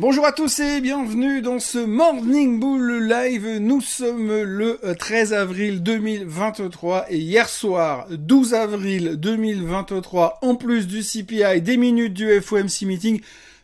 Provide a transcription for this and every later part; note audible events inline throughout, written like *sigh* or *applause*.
Bonjour à tous et bienvenue dans ce Morning Bull Live. Nous sommes le 13 avril 2023 et hier soir, 12 avril 2023, en plus du CPI, des minutes du FOMC meeting,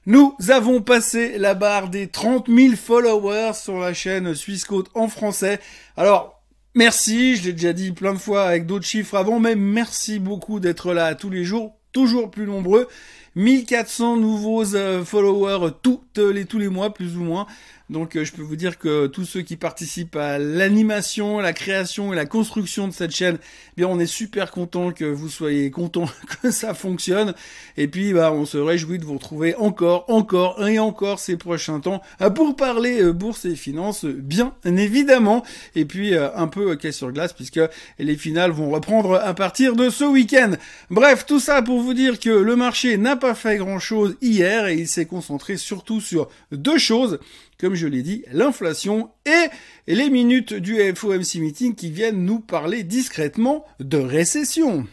nous avons passé la barre des 30 000 followers sur la chaîne Swissquote en français. Alors, merci, je l'ai déjà dit plein de fois avec d'autres chiffres avant, mais merci beaucoup d'être là tous les jours, toujours plus nombreux. 1400 nouveaux euh, followers toutes les, tous les mois, plus ou moins. Donc euh, je peux vous dire que tous ceux qui participent à l'animation, la création et la construction de cette chaîne, eh bien on est super content que vous soyez content *laughs* que ça fonctionne. Et puis bah on se réjouit de vous retrouver encore, encore et encore ces prochains temps euh, pour parler bourse et finances, bien évidemment. Et puis un peu caisse sur glace puisque les finales vont reprendre à partir de ce week-end. Bref, tout ça pour vous dire que le marché n'a pas fait grand chose hier et il s'est concentré surtout sur deux choses comme je l'ai dit, l'inflation et les minutes du FOMC meeting qui viennent nous parler discrètement de récession.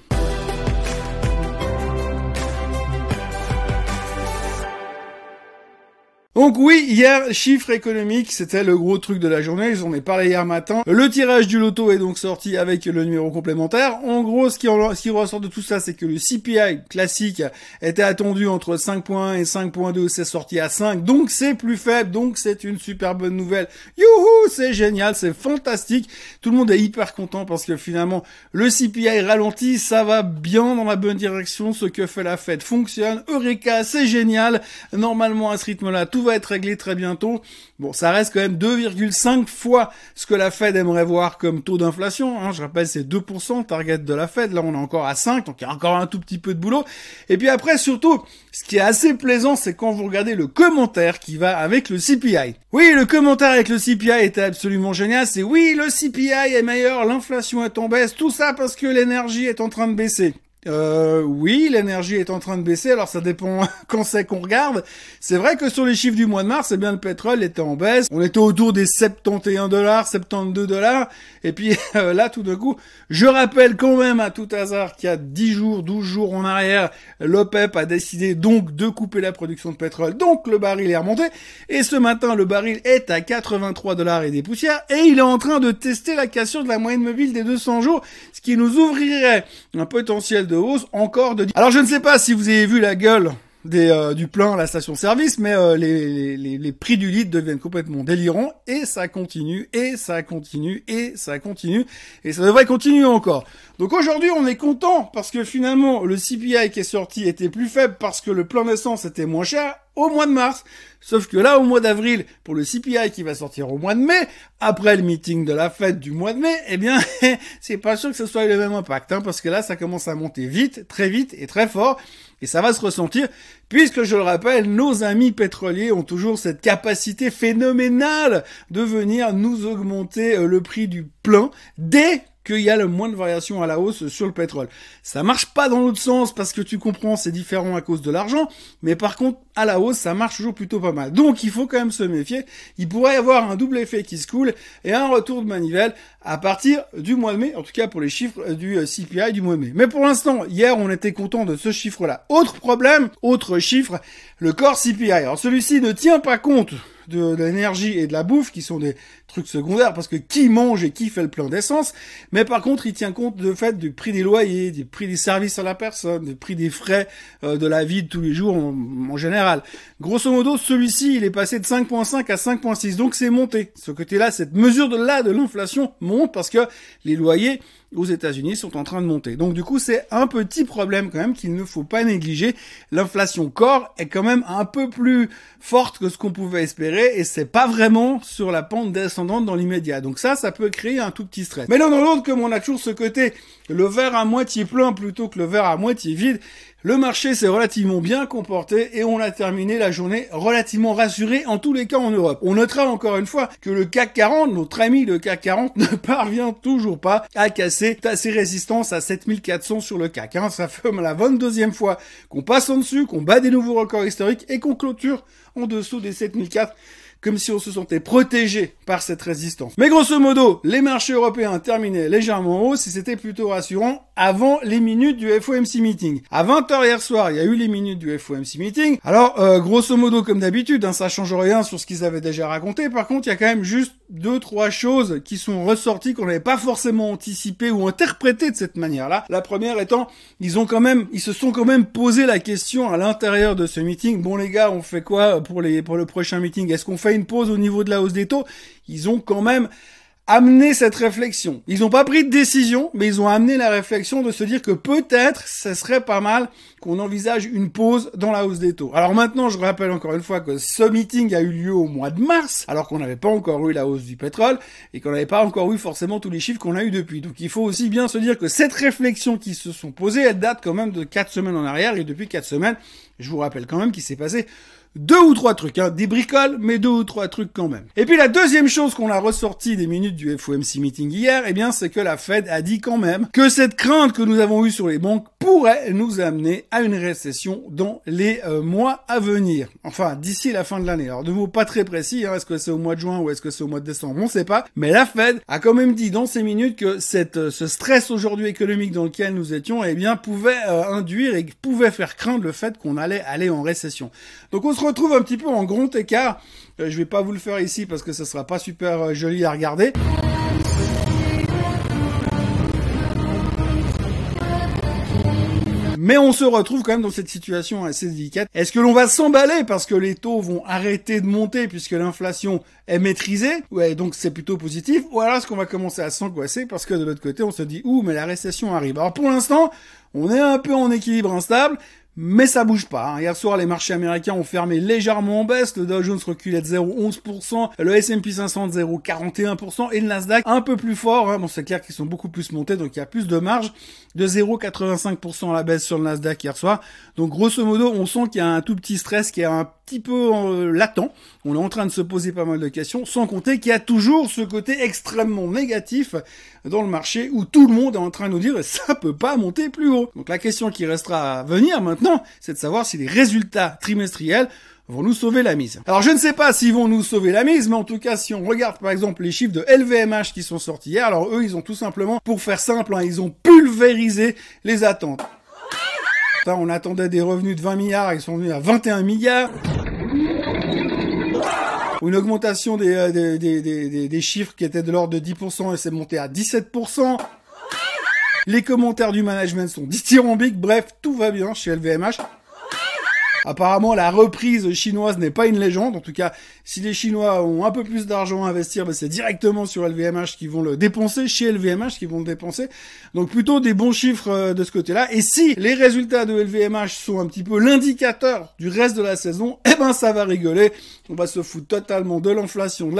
Donc oui, hier, chiffre économique, c'était le gros truc de la journée, j'en ai parlé hier matin. Le tirage du loto est donc sorti avec le numéro complémentaire. En gros, ce qui, ressort de tout ça, c'est que le CPI classique était attendu entre 5.1 et 5.2, c'est sorti à 5, donc c'est plus faible, donc c'est une super bonne nouvelle. Youhou, c'est génial, c'est fantastique. Tout le monde est hyper content parce que finalement, le CPI ralentit, ça va bien dans la bonne direction, ce que fait la fête fonctionne. Eureka, c'est génial. Normalement, à ce rythme-là, tout va être réglé très bientôt. Bon, ça reste quand même 2,5 fois ce que la Fed aimerait voir comme taux d'inflation. Hein. Je rappelle, c'est 2% target de la Fed. Là, on est encore à 5, donc il y a encore un tout petit peu de boulot. Et puis après, surtout, ce qui est assez plaisant, c'est quand vous regardez le commentaire qui va avec le CPI. Oui, le commentaire avec le CPI était absolument génial. C'est oui, le CPI est meilleur, l'inflation est en baisse, tout ça parce que l'énergie est en train de baisser. Euh, oui, l'énergie est en train de baisser, alors ça dépend *laughs* quand c'est qu'on regarde. C'est vrai que sur les chiffres du mois de mars, eh bien le pétrole était en baisse. On était autour des 71 dollars, 72 dollars. Et puis *laughs* euh, là, tout d'un coup, je rappelle quand même à tout hasard qu'il y a 10 jours, 12 jours en arrière, l'OPEP a décidé donc de couper la production de pétrole. Donc le baril est remonté. Et ce matin, le baril est à 83 dollars et des poussières. Et il est en train de tester la cassure de la moyenne mobile des 200 jours, ce qui nous ouvrirait un potentiel hausse encore de... Alors je ne sais pas si vous avez vu la gueule des, euh, du plein à la station-service, mais euh, les, les, les, prix du litre deviennent complètement délirants et ça continue et ça continue et ça continue et ça devrait continuer encore. Donc aujourd'hui on est content parce que finalement le CPI qui est sorti était plus faible parce que le plein d'essence était moins cher au mois de mars. Sauf que là, au mois d'avril, pour le CPI qui va sortir au mois de mai, après le meeting de la fête du mois de mai, eh bien, *laughs* c'est pas sûr que ce soit le même impact, hein, parce que là, ça commence à monter vite, très vite et très fort, et ça va se ressentir, puisque je le rappelle, nos amis pétroliers ont toujours cette capacité phénoménale de venir nous augmenter euh, le prix du plein dès qu'il y a le moins de variation à la hausse sur le pétrole. Ça marche pas dans l'autre sens parce que tu comprends, c'est différent à cause de l'argent, mais par contre, à la hausse, ça marche toujours plutôt pas mal. Donc, il faut quand même se méfier. Il pourrait y avoir un double effet qui se coule et un retour de manivelle à partir du mois de mai, en tout cas pour les chiffres du euh, CPI du mois de mai. Mais pour l'instant, hier, on était content de ce chiffre-là. Autre problème, autre chiffre, le corps CPI. Alors, celui-ci ne tient pas compte de, l'énergie et de la bouffe, qui sont des trucs secondaires, parce que qui mange et qui fait le plein d'essence, mais par contre, il tient compte de fait du prix des loyers, du prix des services à la personne, du prix des frais euh, de la vie de tous les jours en, général. Grosso modo, celui-ci, il est passé de 5.5 à 5.6, donc c'est monté. Ce côté-là, cette mesure de là de l'inflation monte parce que les loyers aux États-Unis sont en train de monter. Donc du coup, c'est un petit problème quand même qu'il ne faut pas négliger. L'inflation corps est quand même un peu plus forte que ce qu'on pouvait espérer et c'est pas vraiment sur la pente descendante dans l'immédiat. Donc ça, ça peut créer un tout petit stress. Mais l'un dans l'autre, comme on a toujours ce côté, le verre à moitié plein plutôt que le verre à moitié vide, le marché s'est relativement bien comporté et on a terminé la journée relativement rassuré en tous les cas en Europe. On notera encore une fois que le CAC 40, notre ami le CAC 40, *laughs* ne parvient toujours pas à casser ses résistances à 7400 sur le CAC. Hein. Ça fait la 22e fois qu'on passe en dessus, qu'on bat des nouveaux records historiques et qu'on clôture en dessous des 7004 comme si on se sentait protégé par cette résistance. Mais grosso modo, les marchés européens terminaient légèrement haut, si c'était plutôt rassurant, avant les minutes du FOMC meeting. À 20h hier soir, il y a eu les minutes du FOMC meeting. Alors, euh, grosso modo, comme d'habitude, hein, ça change rien sur ce qu'ils avaient déjà raconté. Par contre, il y a quand même juste deux, trois choses qui sont ressorties qu'on n'avait pas forcément anticipées ou interprétées de cette manière-là. La première étant, ils ont quand même, ils se sont quand même posé la question à l'intérieur de ce meeting. Bon les gars, on fait quoi pour les, pour le prochain meeting? Est-ce qu'on fait une pause au niveau de la hausse des taux, ils ont quand même amené cette réflexion. Ils n'ont pas pris de décision, mais ils ont amené la réflexion de se dire que peut-être ce serait pas mal qu'on envisage une pause dans la hausse des taux. Alors maintenant, je rappelle encore une fois que ce meeting a eu lieu au mois de mars, alors qu'on n'avait pas encore eu la hausse du pétrole et qu'on n'avait pas encore eu forcément tous les chiffres qu'on a eu depuis. Donc il faut aussi bien se dire que cette réflexion qui se sont posées, elle date quand même de quatre semaines en arrière et depuis quatre semaines, je vous rappelle quand même qu'il s'est passé deux ou trois trucs, hein, des bricoles, mais deux ou trois trucs quand même. Et puis la deuxième chose qu'on a ressorti des minutes du FOMC meeting hier, eh bien, c'est que la Fed a dit quand même que cette crainte que nous avons eue sur les banques pourrait nous amener à une récession dans les euh, mois à venir. Enfin, d'ici la fin de l'année. Alors, de mots pas très précis, hein, est-ce que c'est au mois de juin ou est-ce que c'est au mois de décembre, on sait pas. Mais la Fed a quand même dit dans ces minutes que cette, euh, ce stress aujourd'hui économique dans lequel nous étions, eh bien, pouvait euh, induire et pouvait faire craindre le fait qu'on allait aller en récession. Donc, on se retrouve un petit peu en grand écart. Euh, je vais pas vous le faire ici parce que ce sera pas super euh, joli à regarder. Mais on se retrouve quand même dans cette situation assez délicate. Est-ce que l'on va s'emballer parce que les taux vont arrêter de monter puisque l'inflation est maîtrisée? Ouais, donc c'est plutôt positif. Ou alors est-ce qu'on va commencer à s'angoisser parce que de l'autre côté on se dit ouh mais la récession arrive. Alors pour l'instant, on est un peu en équilibre instable mais ça bouge pas. Hein. Hier soir, les marchés américains ont fermé légèrement en baisse. Le Dow Jones reculait de 0,11%, le S&P 500 de 0,41% et le Nasdaq un peu plus fort. Hein. Bon, c'est clair qu'ils sont beaucoup plus montés, donc il y a plus de marge de 0,85% à la baisse sur le Nasdaq hier soir. Donc grosso modo, on sent qu'il y a un tout petit stress qui est un petit peu euh, latent. On est en train de se poser pas mal de questions, sans compter qu'il y a toujours ce côté extrêmement négatif dans le marché où tout le monde est en train de nous dire ça peut pas monter plus haut. Donc la question qui restera à venir maintenant, c'est de savoir si les résultats trimestriels vont nous sauver la mise. Alors je ne sais pas s'ils vont nous sauver la mise, mais en tout cas si on regarde par exemple les chiffres de LVMH qui sont sortis hier, alors eux ils ont tout simplement, pour faire simple, hein, ils ont pulvérisé les attentes. on attendait des revenus de 20 milliards, ils sont venus à 21 milliards une augmentation euh, des, des, des, chiffres qui étaient de l'ordre de 10% et c'est monté à 17%. Les commentaires du management sont dithyrambiques, bref, tout va bien chez LVMH. Apparemment, la reprise chinoise n'est pas une légende. En tout cas, si les Chinois ont un peu plus d'argent à investir, ben c'est directement sur LVMH qui vont le dépenser, chez LVMH qui vont le dépenser. Donc plutôt des bons chiffres euh, de ce côté-là. Et si les résultats de LVMH sont un petit peu l'indicateur du reste de la saison, eh ben ça va rigoler. On va se foutre totalement de l'inflation, de,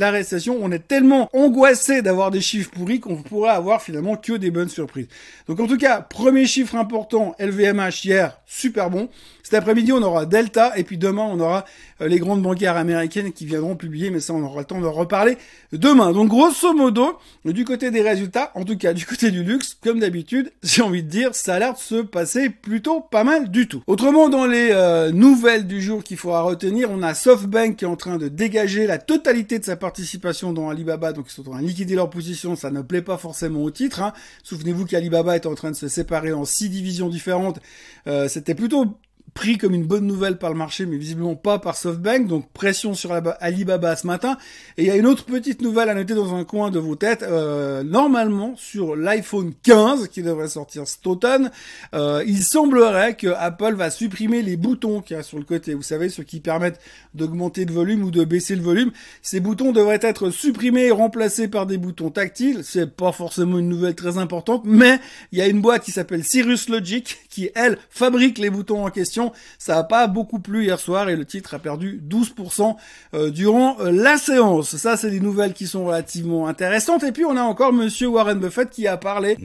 la, récession. On est tellement angoissé d'avoir des chiffres pourris qu'on pourrait avoir finalement que des bonnes surprises. Donc en tout cas, premier chiffre important, LVMH hier, super bon. Cet après-midi, on aura Delta et puis demain, on aura euh, les grandes bancaires américaines qui viendront publier, mais ça, on aura le temps de reparler demain. Donc, grosso modo, du côté des résultats, en tout cas du côté du luxe, comme d'habitude, *laughs* j'ai envie de dire, ça a l'air de se passer plutôt pas mal du tout. Autrement, dans les euh, nouvelles du jour qu'il faudra retenir, on a SoftBank qui est en train de dégager la totalité de sa participation dans Alibaba, donc ils sont en train de liquider leur position, ça ne plaît pas forcément au titre. Hein. Souvenez-vous qu'Alibaba est en train de se séparer en six divisions différentes. Euh, C'était plutôt pris comme une bonne nouvelle par le marché, mais visiblement pas par SoftBank. Donc pression sur Alibaba ce matin. Et il y a une autre petite nouvelle à noter dans un coin de vos têtes. Euh, normalement, sur l'iPhone 15 qui devrait sortir cet automne, euh, il semblerait que Apple va supprimer les boutons qu'il y a sur le côté. Vous savez, ceux qui permettent d'augmenter le volume ou de baisser le volume. Ces boutons devraient être supprimés et remplacés par des boutons tactiles. C'est pas forcément une nouvelle très importante, mais il y a une boîte qui s'appelle Cirrus Logic qui, elle, fabrique les boutons en question ça n'a pas beaucoup plu hier soir et le titre a perdu 12% euh, durant euh, la séance. Ça, c'est des nouvelles qui sont relativement intéressantes. Et puis, on a encore Monsieur Warren Buffett qui a parlé.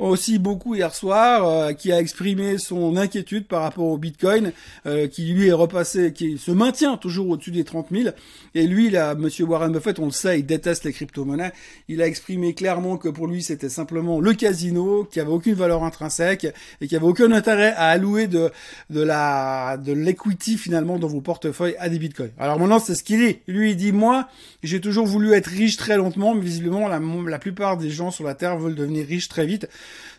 Aussi beaucoup hier soir, euh, qui a exprimé son inquiétude par rapport au Bitcoin, euh, qui lui est repassé, qui se maintient toujours au-dessus des 30 000. Et lui, là, Monsieur Warren Buffett, on le sait, il déteste les crypto-monnaies. Il a exprimé clairement que pour lui, c'était simplement le casino, qui avait aucune valeur intrinsèque et qui avait aucun intérêt à allouer de de la de l'equity finalement dans vos portefeuilles à des Bitcoins. Alors maintenant, c'est ce qu'il dit. Lui, il dit moi, j'ai toujours voulu être riche très lentement, mais visiblement la, la plupart des gens sur la terre devenir riches très vite,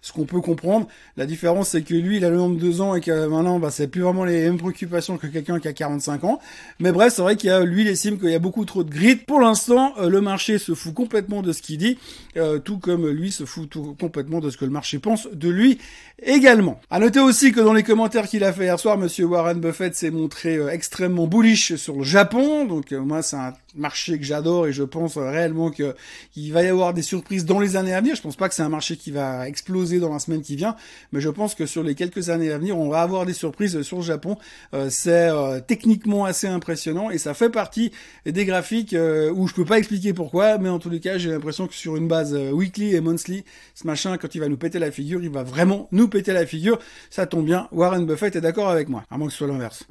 ce qu'on peut comprendre. La différence, c'est que lui, il a le nombre de deux ans et que maintenant, bah, c'est plus vraiment les mêmes préoccupations que quelqu'un qui a 45 ans. Mais bref, c'est vrai qu'il y a, lui, il estime qu'il y a beaucoup trop de grid. Pour l'instant, euh, le marché se fout complètement de ce qu'il dit, euh, tout comme lui se fout complètement de ce que le marché pense de lui également. À noter aussi que dans les commentaires qu'il a fait hier soir, monsieur Warren Buffett s'est montré euh, extrêmement bullish sur le Japon. Donc moi, c'est un marché que j'adore et je pense réellement que il va y avoir des surprises dans les années à venir. Je pense pas que c'est un marché qui va exploser dans la semaine qui vient, mais je pense que sur les quelques années à venir, on va avoir des surprises sur le Japon. Euh, c'est euh, techniquement assez impressionnant et ça fait partie des graphiques euh, où je peux pas expliquer pourquoi, mais en tous les cas, j'ai l'impression que sur une base weekly et monthly, ce machin, quand il va nous péter la figure, il va vraiment nous péter la figure. Ça tombe bien, Warren Buffett est d'accord avec moi, à moins que ce soit l'inverse.